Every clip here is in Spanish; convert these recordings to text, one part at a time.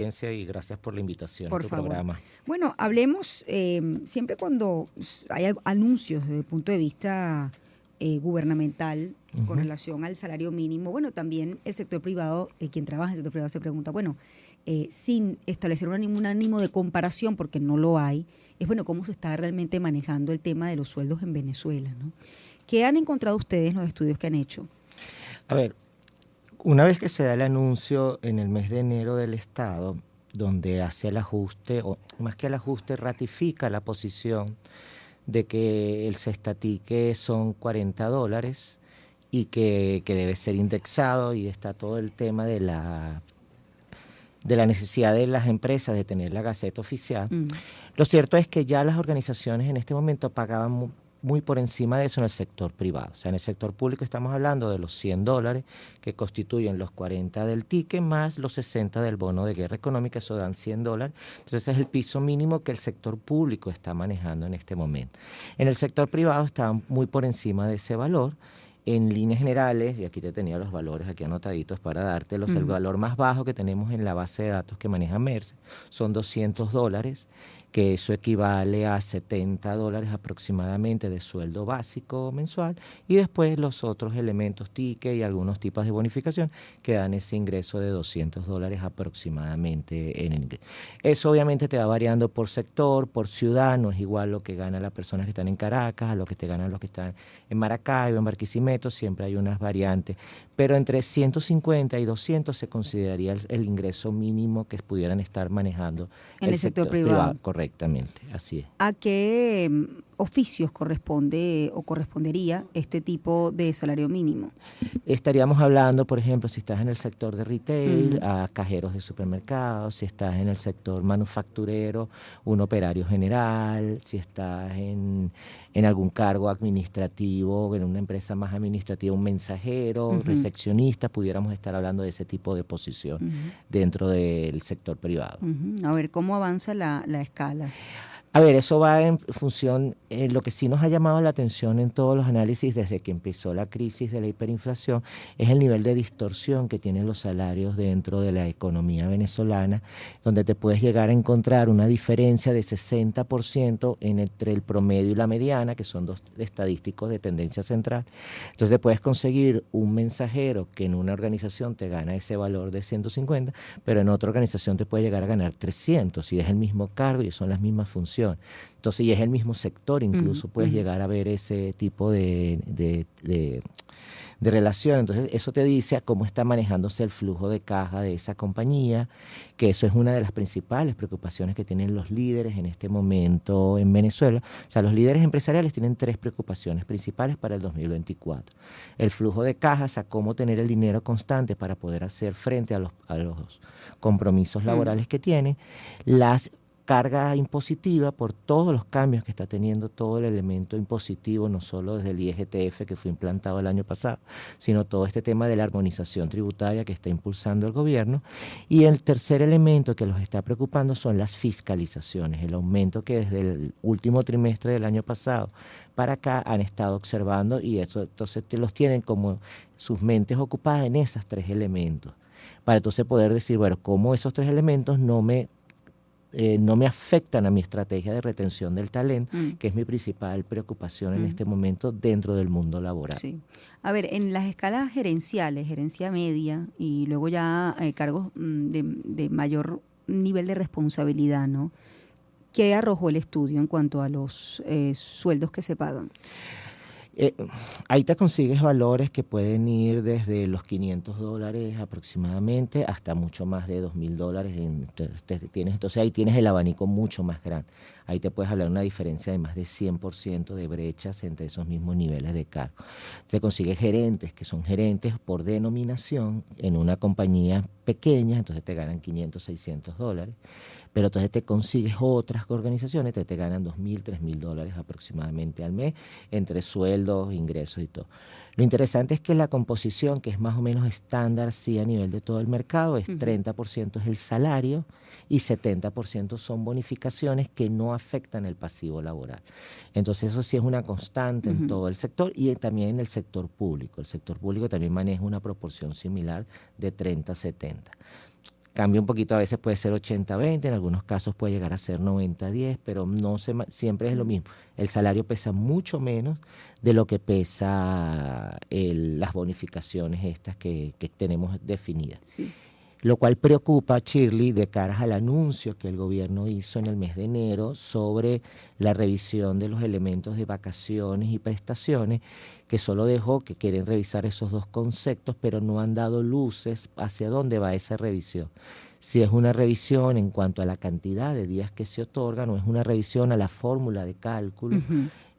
y gracias por la invitación a tu programa. Bueno, hablemos eh, siempre cuando hay anuncios desde el punto de vista eh, gubernamental con relación al salario mínimo. Bueno, también el sector privado, eh, quien trabaja en el sector privado se pregunta, bueno, sin establecer un ánimo de comparación, porque no lo hay, es bueno cómo se está realmente manejando el tema de los sueldos en Venezuela. ¿no? ¿Qué han encontrado ustedes en los estudios que han hecho? A ver, una vez que se da el anuncio en el mes de enero del Estado, donde hace el ajuste, o más que el ajuste, ratifica la posición de que el cestatique son 40 dólares y que, debe ser indexado y está todo el tema de la de la necesidad de las empresas de tener la gaceta oficial. Mm. Lo cierto es que ya las organizaciones en este momento pagaban muy por encima de eso en el sector privado. O sea, en el sector público estamos hablando de los 100 dólares que constituyen los 40 del ticket más los 60 del bono de guerra económica, eso dan 100 dólares. Entonces ese es el piso mínimo que el sector público está manejando en este momento. En el sector privado está muy por encima de ese valor. En líneas generales, y aquí te tenía los valores aquí anotaditos para dártelos, el valor más bajo que tenemos en la base de datos que maneja Merce son 200 dólares que eso equivale a 70 dólares aproximadamente de sueldo básico mensual, y después los otros elementos, ticket y algunos tipos de bonificación que dan ese ingreso de 200 dólares aproximadamente en el ingreso. Eso obviamente te va variando por sector, por ciudad, no es igual lo que gana las personas que están en Caracas a lo que te ganan los que están en Maracaibo, en Barquisimeto, siempre hay unas variantes, pero entre 150 y 200 se consideraría el, ingreso mínimo que pudieran estar manejando en el, sector, privado Correctamente, así es. ¿A qué mm, oficios corresponde o correspondería este tipo de salario mínimo? Estaríamos hablando, por ejemplo, si estás en el sector de retail, a cajeros de supermercados, si estás en el sector manufacturero, un operario general, si estás en, algún cargo administrativo, en una empresa más administrativa, un mensajero, recepcionista, pudiéramos estar hablando de ese tipo de posición dentro del sector privado. A ver, ¿cómo avanza la, la escala? A ver, eso va en función, eh, lo que sí nos ha llamado la atención en todos los análisis desde que empezó la crisis de la hiperinflación es el nivel de distorsión que tienen los salarios dentro de la economía venezolana, donde te puedes llegar a encontrar una diferencia de 60% entre el promedio y la mediana, que son dos estadísticos de tendencia central. Entonces te puedes conseguir un mensajero que en una organización te gana ese valor de 150, pero en otra organización te puede llegar a ganar 300 y es el mismo cargo y son las mismas funciones. Entonces, y es el mismo sector, incluso puedes llegar a ver ese tipo de, de, relación. Entonces, eso te dice a cómo está manejándose el flujo de caja de esa compañía, que eso es una de las principales preocupaciones que tienen los líderes en este momento en Venezuela. O sea, los líderes empresariales tienen tres preocupaciones principales para el 2024. El flujo de cajas, a cómo tener el dinero constante para poder hacer frente a los, a los compromisos laborales que tienen, las carga impositiva por todos los cambios que está teniendo todo el elemento impositivo, no solo desde el IEGTF que fue implantado el año pasado, sino todo este tema de la armonización tributaria que está impulsando el gobierno. Y el tercer elemento que los está preocupando son las fiscalizaciones, el aumento que desde el último trimestre del año pasado para acá han estado observando y eso entonces los tienen como sus mentes ocupadas en esos tres elementos para entonces poder decir, bueno, cómo esos tres elementos no me eh, no me afectan a mi estrategia de retención del talento, mm. que es mi principal preocupación en mm. este momento dentro del mundo laboral. Sí. A ver, en las escalas gerenciales, gerencia media y luego ya eh, cargos mm, de, mayor nivel de responsabilidad, ¿no? ¿Qué arrojó el estudio en cuanto a los eh, sueldos que se pagan? Eh, ahí te consigues valores que pueden ir desde los 500 dólares aproximadamente hasta mucho más de 2.000 dólares. tienes, entonces ahí tienes el abanico mucho más grande. Ahí te puedes hablar de una diferencia de más de 100% de brechas entre esos mismos niveles de cargo. Te consigues gerentes, que son gerentes por denominación en una compañía pequeña, entonces te ganan 500, 600 dólares pero entonces te consigues otras organizaciones que te ganan 2.000, 3.000 dólares aproximadamente al mes entre sueldos, ingresos y todo. Lo interesante es que la composición, que es más o menos estándar, sí, a nivel de todo el mercado, es 30% es el salario y 70% son bonificaciones que no afectan el pasivo laboral. Entonces eso sí es una constante en todo el sector y también en el sector público. El sector público también maneja una proporción similar de 30-70 cambia un poquito, a veces puede ser 80-20, en algunos casos puede llegar a ser 90-10, pero no se, siempre es lo mismo. El salario pesa mucho menos de lo que pesa las bonificaciones estas que, que tenemos definidas. Sí lo cual preocupa a Shirley de cara al anuncio que el gobierno hizo en el mes de enero sobre la revisión de los elementos de vacaciones y prestaciones, que solo dejó que quieren revisar esos dos conceptos, pero no han dado luces hacia dónde va esa revisión. Si es una revisión en cuanto a la cantidad de días que se otorgan o es una revisión a la fórmula de cálculo.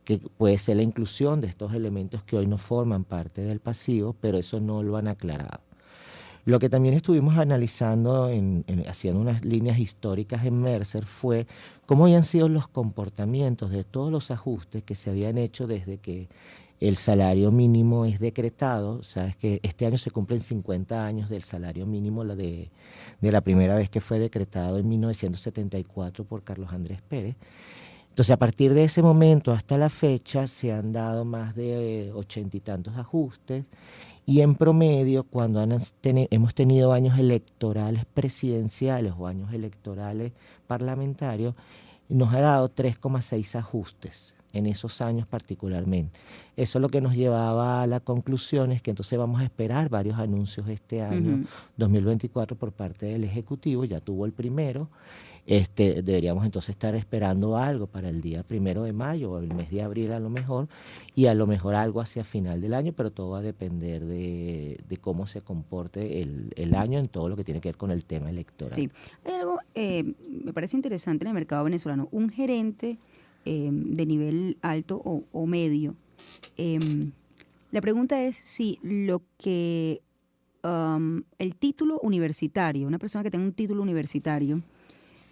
que puede ser la inclusión de estos elementos que hoy no forman parte del pasivo, pero eso no lo han aclarado. Lo que también estuvimos analizando, en, haciendo unas líneas históricas en Mercer, fue cómo habían sido los comportamientos de todos los ajustes que se habían hecho desde que el salario mínimo es decretado. Sabes que este año se cumplen 50 años del salario mínimo de, de la primera vez que fue decretado en 1974 por Carlos Andrés Pérez. Entonces, a partir de ese momento hasta la fecha se han dado más de ochenta y tantos ajustes y en promedio, cuando hemos tenido años electorales presidenciales o años electorales parlamentarios, nos ha dado 3,6 ajustes en esos años particularmente. Eso es lo que nos llevaba a la conclusión es que entonces vamos a esperar varios anuncios este año 2024 por parte del Ejecutivo, ya tuvo el primero, este, deberíamos entonces estar esperando algo para el día primero de mayo o el mes de abril a lo mejor, y a lo mejor algo hacia final del año, pero todo va a depender de, cómo se comporte el, año en todo lo que tiene que ver con el tema electoral. Sí, hay algo, eh, me parece interesante en el mercado venezolano, un gerente eh, de nivel alto o, medio. Em, la pregunta es si lo que um, el título universitario, una persona que tenga un título universitario,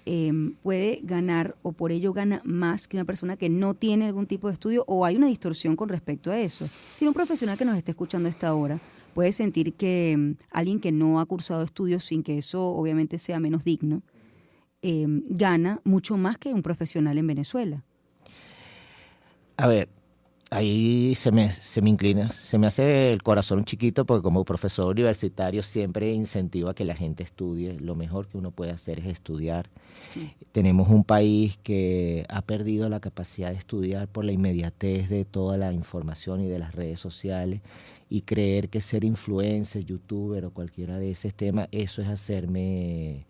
Em, puede ganar o por ello gana más que una persona que no tiene algún tipo de estudio o hay una distorsión con respecto a eso. Si un profesional que nos esté escuchando a esta hora puede sentir que em, alguien que no ha cursado estudios sin que eso obviamente sea menos digno, em, gana mucho más que un profesional en Venezuela. A ver, ahí se me, se me inclina, se me hace el corazón chiquito porque como profesor universitario siempre incentivo a que la gente estudie. Lo mejor que uno puede hacer es estudiar. Tenemos un país que ha perdido la capacidad de estudiar por la inmediatez de toda la información y de las redes sociales y creer que ser influencer, youtuber o cualquiera de ese temas, eso es hacerme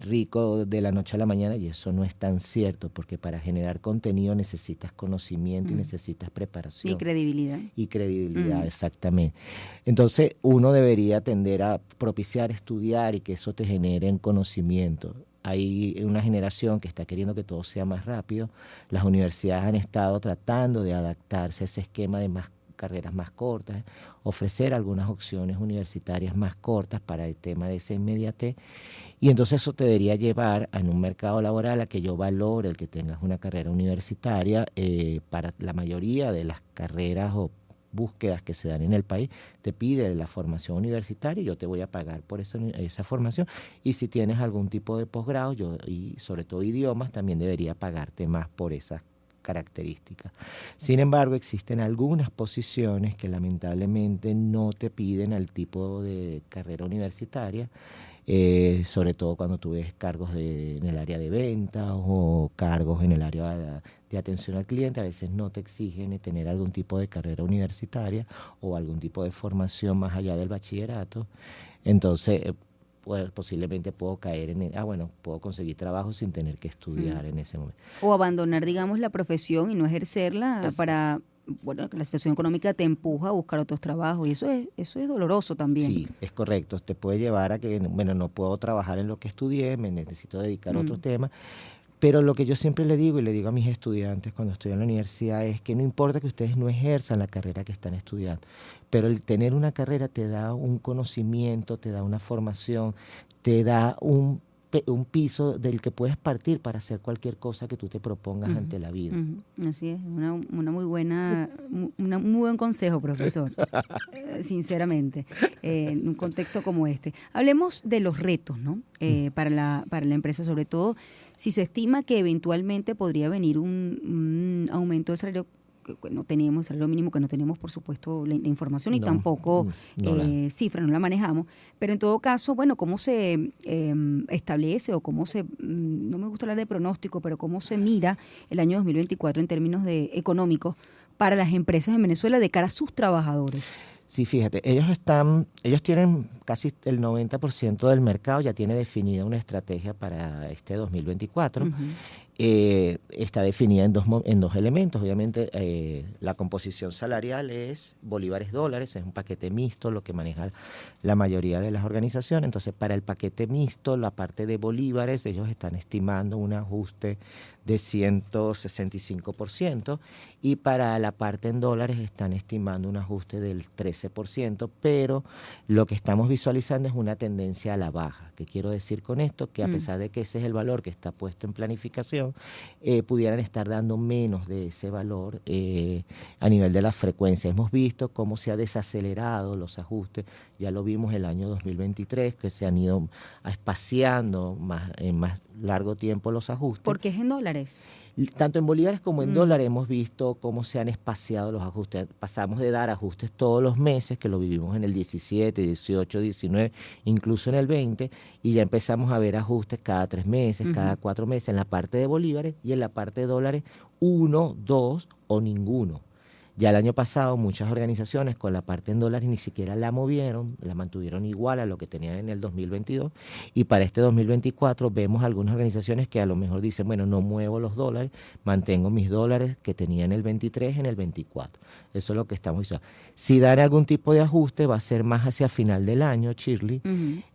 rico de la noche a la mañana y eso no es tan cierto porque para generar contenido necesitas conocimiento y mm. necesitas preparación. Y credibilidad. Y credibilidad, mm. exactamente. Entonces uno debería tender a propiciar estudiar y que eso te genere en conocimiento. Hay una generación que está queriendo que todo sea más rápido. Las universidades han estado tratando de adaptarse a ese esquema de más carreras más cortas, ofrecer algunas opciones universitarias más cortas para el tema de ese inmediate. Y entonces eso te debería llevar en un mercado laboral a que yo valore el que tengas una carrera universitaria. Eh, para la mayoría de las carreras o búsquedas que se dan en el país, te pide la formación universitaria y yo te voy a pagar por esa, esa formación. Y si tienes algún tipo de posgrado, yo, y sobre todo idiomas, también debería pagarte más por esas características. Sin embargo, existen algunas posiciones que lamentablemente no te piden al tipo de carrera universitaria, eh, sobre todo cuando tú ves cargos en el área de venta o cargos en el área de, atención al cliente, a veces no te exigen tener algún tipo de carrera universitaria o algún tipo de formación más allá del bachillerato. Entonces, eh, pues, posiblemente puedo caer en, ah, bueno, puedo conseguir trabajo sin tener que estudiar mm. en ese momento. O abandonar, digamos, la profesión y no ejercerla para, bueno, la situación económica te empuja a buscar otros trabajos y eso es, eso es doloroso también. Sí, es correcto. Te puede llevar a que, bueno, no puedo trabajar en lo que estudié, me necesito dedicar a otros mm. temas. Pero lo que yo siempre le digo y le digo a mis estudiantes cuando estoy en la universidad es que no importa que ustedes no ejerzan la carrera que están estudiando, pero el tener una carrera te da un conocimiento, te da una formación, te da un, un piso del que puedes partir para hacer cualquier cosa que tú te propongas ante la vida. Así es, una, una, muy buena, un muy buen consejo, profesor, eh, sinceramente, eh, en un contexto como este. Hablemos de los retos, ¿no? Eh, para, la, para la empresa, sobre todo si se estima que eventualmente podría venir un, un aumento del salario que, no tenemos, salario mínimo que no tenemos, por supuesto, la, información y tampoco eh, cifras, no la manejamos. Pero en todo caso, bueno, cómo se em, establece o cómo se, mm, no me gusta hablar de pronóstico, pero cómo se mira el año 2024 en términos de económicos para las empresas en Venezuela de cara a sus trabajadores. Sí, fíjate, ellos están, ellos tienen casi el 90% del mercado, ya tiene definida una estrategia para este 2024. Eh, está definida en dos, en dos elementos. Obviamente, eh, la composición salarial es bolívares dólares, es un paquete mixto, lo que maneja la mayoría de las organizaciones. Entonces, para el paquete mixto, la parte de bolívares, ellos están estimando un ajuste de 165% y para la parte en dólares están estimando un ajuste del 13%, pero lo que estamos visualizando es una tendencia a la baja. ¿Qué quiero decir con esto? Que a mm. pesar de que ese es el valor que está puesto en planificación, eh, pudieran estar dando menos de ese valor eh, a nivel de la frecuencia. Hemos visto cómo se ha desacelerado los ajustes, ya lo vimos el año 2023, que se han ido espaciando más, en más largo tiempo los ajustes. ¿Por qué es en dólares? Tanto en bolívares como en mm. dólares hemos visto cómo se han espaciado los ajustes. Pasamos de dar ajustes todos los meses, que lo vivimos en el 17, 18, 19, incluso en el 20, y ya empezamos a ver ajustes cada tres meses, cada cuatro meses en la parte de bolívares y en la parte de dólares, uno, dos o ninguno. Ya el año pasado muchas organizaciones con la parte en dólares ni siquiera la movieron, la mantuvieron igual a lo que tenían en el 2022 y para este 2024 vemos algunas organizaciones que a lo mejor dicen, bueno, no muevo los dólares, mantengo mis dólares que tenía en el 23 en el 24. Eso es lo que estamos diciendo. Si dar algún tipo de ajuste va a ser más hacia final del año, Shirley,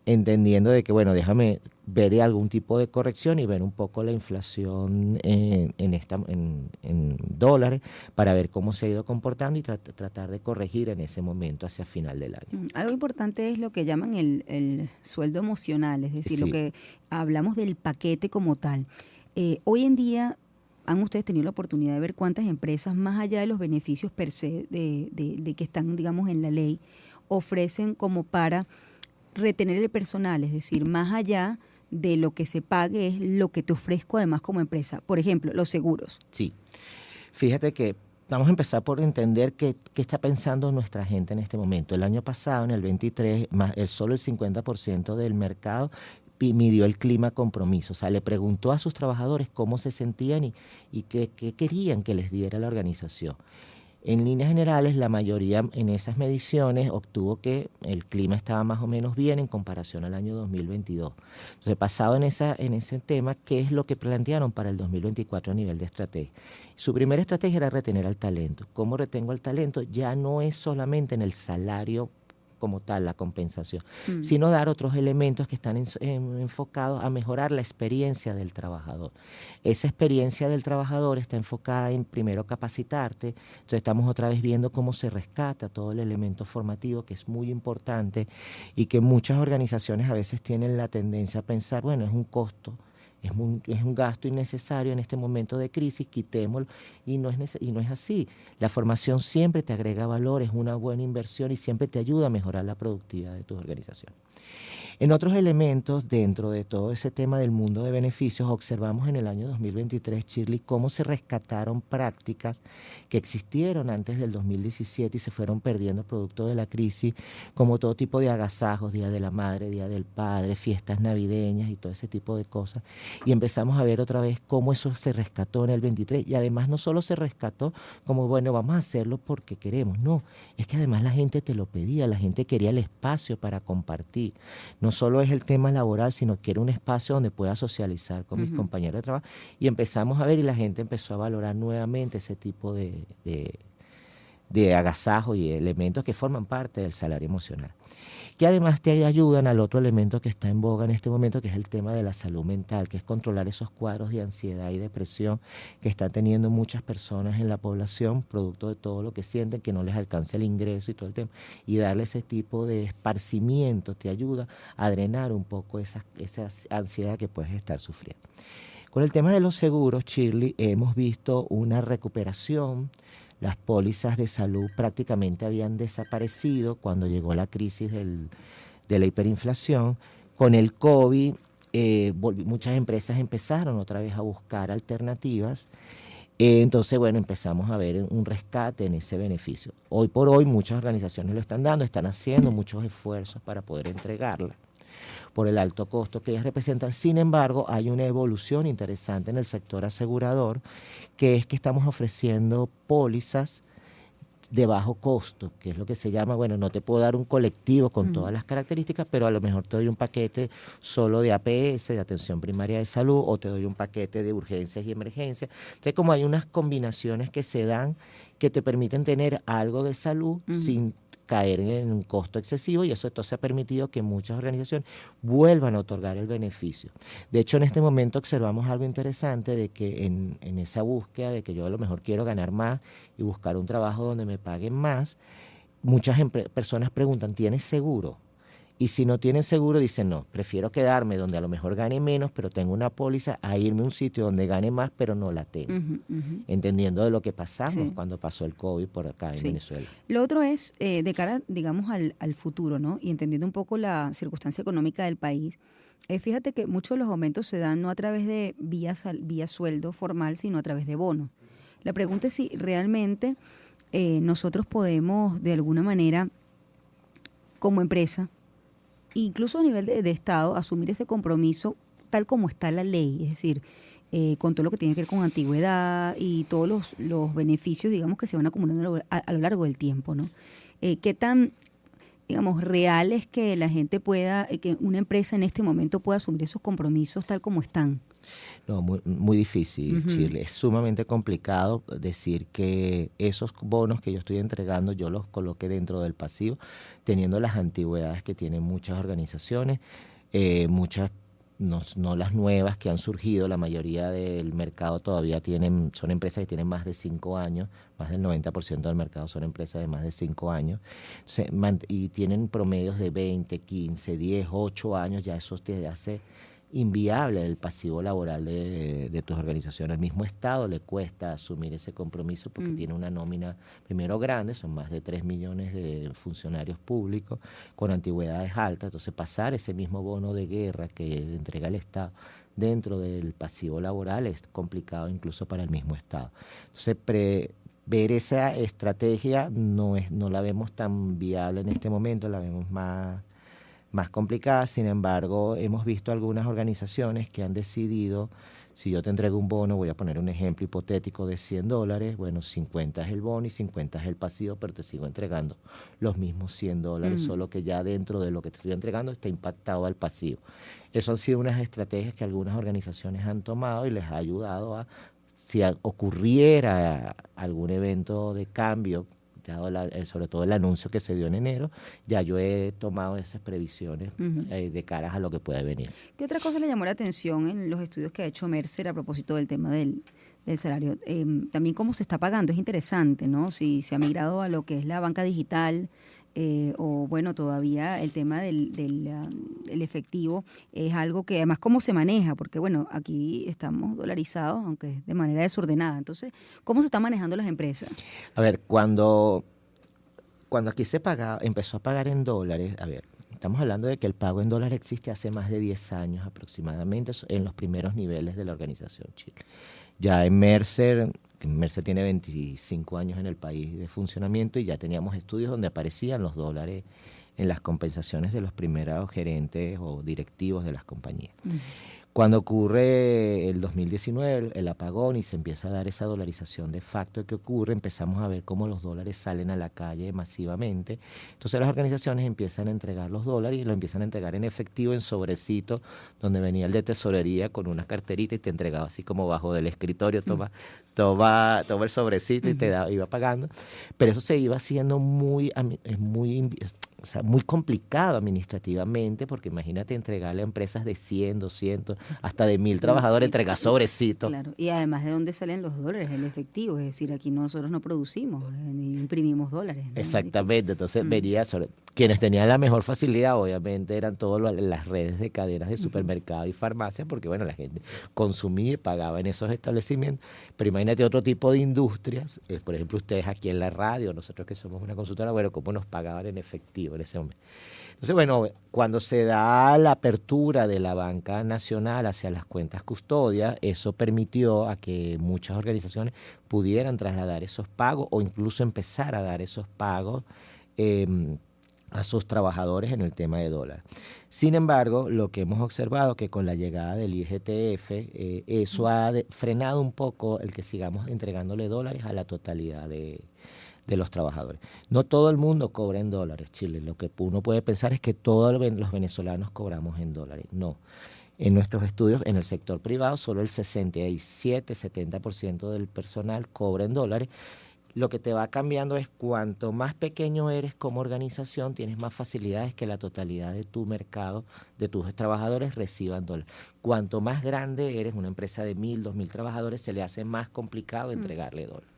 entendiendo de que, bueno, déjame ver algún tipo de corrección y ver un poco la inflación en, esta, en, dólares para ver cómo se ha ido comportando y tratar de corregir en ese momento hacia final del año. Mm, algo importante es lo que llaman el, sueldo emocional, es decir, lo que hablamos del paquete como tal. Eh, hoy en día ¿Han ustedes tenido la oportunidad de ver cuántas empresas, más allá de los beneficios per se de, de, que están, digamos, en la ley, ofrecen como para retener el personal? Es decir, más allá de lo que se pague es lo que te ofrezco además como empresa. Por ejemplo, los seguros. Sí. Fíjate que vamos a empezar por entender qué, qué, está pensando nuestra gente en este momento. El año pasado, en el 23, más, el, solo el 50% del mercado midió el clima compromiso, o sea, le preguntó a sus trabajadores cómo se sentían y, y qué, qué, querían que les diera la organización. En líneas generales, la mayoría en esas mediciones obtuvo que el clima estaba más o menos bien en comparación al año 2022. Entonces, pasado en, esa, en ese tema, ¿qué es lo que plantearon para el 2024 a nivel de estrategia? Su primera estrategia era retener al talento. ¿Cómo retengo al talento? Ya no es solamente en el salario como tal la compensación, mm. sino dar otros elementos que están enfocados a mejorar la experiencia del trabajador. Esa experiencia del trabajador está enfocada en primero capacitarte, entonces estamos otra vez viendo cómo se rescata todo el elemento formativo que es muy importante y que muchas organizaciones a veces tienen la tendencia a pensar, bueno, es un costo es un, gasto innecesario en este momento de crisis, quitémoslo y no, es y no es así. La formación siempre te agrega valor, es una buena inversión y siempre te ayuda a mejorar la productividad de tu organización. En otros elementos, dentro de todo ese tema del mundo de beneficios, observamos en el año 2023, Shirley, cómo se rescataron prácticas que existieron antes del 2017 y se fueron perdiendo producto de la crisis, como todo tipo de agasajos, Día de la Madre, Día del Padre, fiestas navideñas y todo ese tipo de cosas. Y empezamos a ver otra vez cómo eso se rescató en el 23 y además no solo se rescató como, bueno, vamos a hacerlo porque queremos, no, es que además la gente te lo pedía, la gente quería el espacio para compartir. No solo es el tema laboral, sino que era un espacio donde pueda socializar con mis compañeros de trabajo. Y empezamos a ver y la gente empezó a valorar nuevamente ese tipo de, de, de agasajos y elementos que forman parte del salario emocional que además te ayudan al otro elemento que está en boga en este momento, que es el tema de la salud mental, que es controlar esos cuadros de ansiedad y depresión que están teniendo muchas personas en la población, producto de todo lo que sienten, que no les alcanza el ingreso y todo el tema, y darle ese tipo de esparcimiento te ayuda a drenar un poco esa, esa ansiedad que puedes estar sufriendo. Con el tema de los seguros, Shirley, hemos visto una recuperación las pólizas de salud prácticamente habían desaparecido cuando llegó la crisis de la hiperinflación. Con el COVID, eh, muchas empresas empezaron otra vez a buscar alternativas Eh, entonces, bueno, empezamos a ver un rescate en ese beneficio. Hoy por hoy muchas organizaciones lo están dando, están haciendo muchos esfuerzos para poder entregarla por el alto costo que ellas representan. Sin embargo, hay una evolución interesante en el sector asegurador, que es que estamos ofreciendo pólizas de bajo costo, que es lo que se llama, bueno, no te puedo dar un colectivo con todas las características, pero a lo mejor te doy un paquete solo de APS, de atención primaria de salud, o te doy un paquete de urgencias y emergencias. Entonces, como hay unas combinaciones que se dan que te permiten tener algo de salud sin caer en un costo excesivo y eso entonces ha permitido que muchas organizaciones vuelvan a otorgar el beneficio. De hecho, en este momento observamos algo interesante de que en, en esa búsqueda de que yo a lo mejor quiero ganar más y buscar un trabajo donde me paguen más, muchas personas preguntan, ¿tienes seguro? Y si no tienen seguro, dicen, no, prefiero quedarme donde a lo mejor gane menos, pero tengo una póliza, a irme a un sitio donde gane más, pero no la tengo. Entendiendo de lo que pasamos cuando pasó el COVID por acá en Venezuela. Lo otro es, eh, de cara, digamos, al, al, futuro, ¿no? Y entendiendo un poco la circunstancia económica del país, eh, fíjate que muchos de los aumentos se dan no a través de vía, vía sueldo formal, sino a través de bonos. La pregunta es si realmente eh, nosotros podemos, de alguna manera, como empresa, incluso a nivel de, Estado, asumir ese compromiso tal como está la ley, es decir, eh, con todo lo que tiene que ver con antigüedad y todos los, beneficios, digamos, que se van acumulando a, lo largo del tiempo, ¿no? Eh, ¿Qué tan, digamos, real es que la gente pueda, eh, que una empresa en este momento pueda asumir esos compromisos tal como están? No, muy, muy difícil, Chile. Es sumamente complicado decir que esos bonos que yo estoy entregando yo los coloqué dentro del pasivo, teniendo las antigüedades que tienen muchas organizaciones, eh, muchas no, no, las nuevas que han surgido, la mayoría del mercado todavía tienen, son empresas que tienen más de cinco años, más del 90% del mercado son empresas de más de cinco años, y tienen promedios de 20, 15, 10, 8 años, ya eso te hace inviable el pasivo laboral de, tus organizaciones. Al mismo Estado le cuesta asumir ese compromiso porque mm. tiene una nómina, primero grande, son más de 3 millones de funcionarios públicos con antigüedades altas, entonces pasar ese mismo bono de guerra que entrega el Estado dentro del pasivo laboral es complicado incluso para el mismo Estado. Entonces, ver esa estrategia no, es, no la vemos tan viable en este momento, la vemos más más complicadas. Sin embargo, hemos visto algunas organizaciones que han decidido, si yo te entrego un bono, voy a poner un ejemplo hipotético de 100 dólares, bueno, 50 es el bono y 50 es el pasivo, pero te sigo entregando los mismos 100 dólares, mm. solo que ya dentro de lo que te estoy entregando está impactado al pasivo. Eso han sido unas estrategias que algunas organizaciones han tomado y les ha ayudado a, si ocurriera algún evento de cambio eh, sobre todo el anuncio que se dio en enero, ya yo he tomado esas previsiones eh, de caras a lo que puede venir. ¿Qué otra cosa le llamó la atención en los estudios que ha hecho Mercer a propósito del tema del, salario? Em, también cómo se está pagando, es interesante, ¿no? Si se ha migrado a lo que es la banca digital, eh, o bueno, todavía el tema del, del, efectivo es algo que además cómo se maneja, porque bueno, aquí estamos dolarizados, aunque de manera desordenada. Entonces, ¿cómo se están manejando las empresas? A ver, cuando, cuando aquí se paga, empezó a pagar en dólares, a ver, estamos hablando de que el pago en dólares existe hace más de 10 años aproximadamente en los primeros niveles de la organización Chile. Ya en Mercer Mercer tiene 25 años en el país de funcionamiento y ya teníamos estudios donde aparecían los dólares en las compensaciones de los primeros gerentes o directivos de las compañías. Cuando ocurre el 2019, el apagón y se empieza a dar esa dolarización de facto que ocurre, empezamos a ver cómo los dólares salen a la calle masivamente. Entonces las organizaciones empiezan a entregar los dólares y lo empiezan a entregar en efectivo, en sobrecito, donde venía el de tesorería con una carterita y te entregaba así como bajo del escritorio, toma, toma, toma el sobrecito y te da, iba pagando. Pero eso se iba haciendo muy, muy o sea, muy complicado administrativamente, porque imagínate entregarle a empresas de 100, 200, hasta de mil trabajadores, entregar sobrecitos. Claro, y además de dónde salen los dólares, el efectivo, es decir, aquí nosotros no producimos eh, ni imprimimos dólares. Exactamente, entonces venía sobre, quienes tenían la mejor facilidad, obviamente, eran todas las redes de cadenas de supermercado y farmacia, porque bueno, la gente consumía y pagaba en esos establecimientos, pero imagínate otro tipo de industrias, eh, por ejemplo, ustedes aquí en la radio, nosotros que somos una consultora, bueno, cómo nos pagaban en efectivo ese momento. Entonces, bueno, cuando se da la apertura de la banca nacional hacia las cuentas custodias, eso permitió a que muchas organizaciones pudieran trasladar esos pagos o incluso empezar a dar esos pagos. Em, a sus trabajadores en el tema de dólar. Sin embargo, lo que hemos observado es que con la llegada del IGTF, eh, eso ha frenado un poco el que sigamos entregándole dólares a la totalidad de, de los trabajadores. No todo el mundo cobra en dólares, Chile. Lo que uno puede pensar es que todos los venezolanos cobramos en dólares. No. En nuestros estudios, en el sector privado, solo el 67-70% del personal cobra en dólares. Lo que te va cambiando es cuanto más pequeño eres como organización, tienes más facilidades que la totalidad de tu mercado, de tus trabajadores reciban dólares. Cuanto más grande eres, una empresa de mil, dos mil trabajadores, se le hace más complicado mm. entregarle dólares.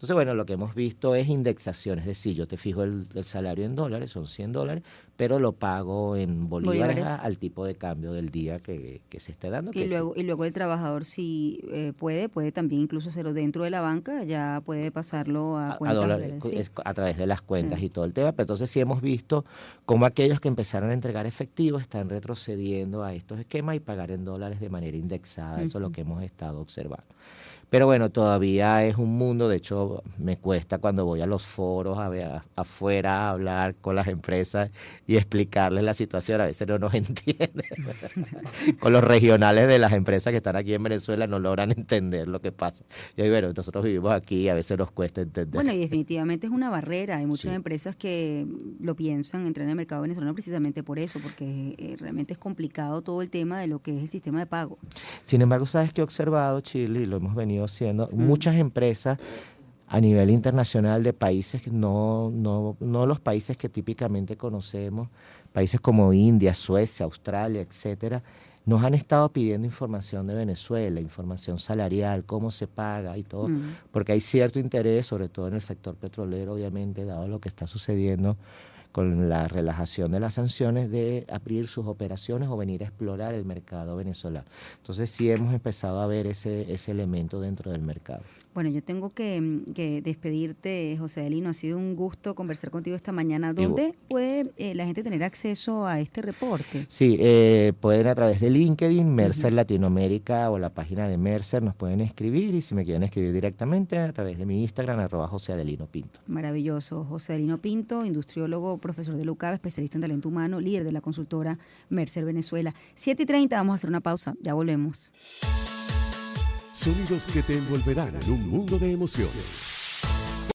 Entonces, bueno, lo que hemos visto es indexación, es decir, yo te fijo el, salario en dólares, son 100 dólares, pero lo pago en bolívares, al tipo de cambio del día que, se esté dando. Y luego, y luego el trabajador, si eh, puede, puede también incluso hacerlo dentro de la banca, ya puede pasarlo a, cuentas. A, través de las cuentas y todo el tema, pero entonces sí hemos visto cómo aquellos que empezaron a entregar efectivo están retrocediendo a estos esquemas y pagar en dólares de manera indexada, eso es lo que hemos estado observando. Pero bueno, todavía es un mundo, de hecho me cuesta cuando voy a los foros a ver, afuera a hablar con las empresas y explicarles la situación, a veces no nos entienden. con los regionales de las empresas que están aquí en Venezuela no logran entender lo que pasa. Y bueno, nosotros vivimos aquí y a veces nos cuesta entender. Bueno, y definitivamente es una barrera. Hay muchas empresas que lo piensan entrar en el mercado venezolano precisamente por eso, porque eh, realmente es complicado todo el tema de lo que es el sistema de pago. Sin embargo, sabes que he observado, Chile, y lo hemos venido siendo. Muchas empresas a nivel internacional de países, no, no, no los países que típicamente conocemos, países como India, Suecia, Australia, etcétera, nos han estado pidiendo información de Venezuela, información salarial, cómo se paga y todo, porque hay cierto interés, sobre todo en el sector petrolero, obviamente, dado lo que está sucediendo con la relajación de las sanciones de abrir sus operaciones o venir a explorar el mercado venezolano. Entonces sí hemos empezado a ver ese, ese elemento dentro del mercado. Bueno, yo tengo que, despedirte, José Delino. Ha sido un gusto conversar contigo esta mañana. ¿Dónde puede eh, la gente tener acceso a este reporte? Sí, eh, pueden a través de LinkedIn, Mercer Latinoamérica o la página de Mercer nos pueden escribir y si me quieren escribir directamente a través de mi Instagram, arroba José Adelino Pinto. Maravilloso. José Adelino Pinto, industriólogo profesor de LUCAB, especialista en talento humano, líder de la consultora Mercer Venezuela. 7 y 30, vamos a hacer una pausa, ya volvemos. Sonidos que te envolverán en un mundo de emociones.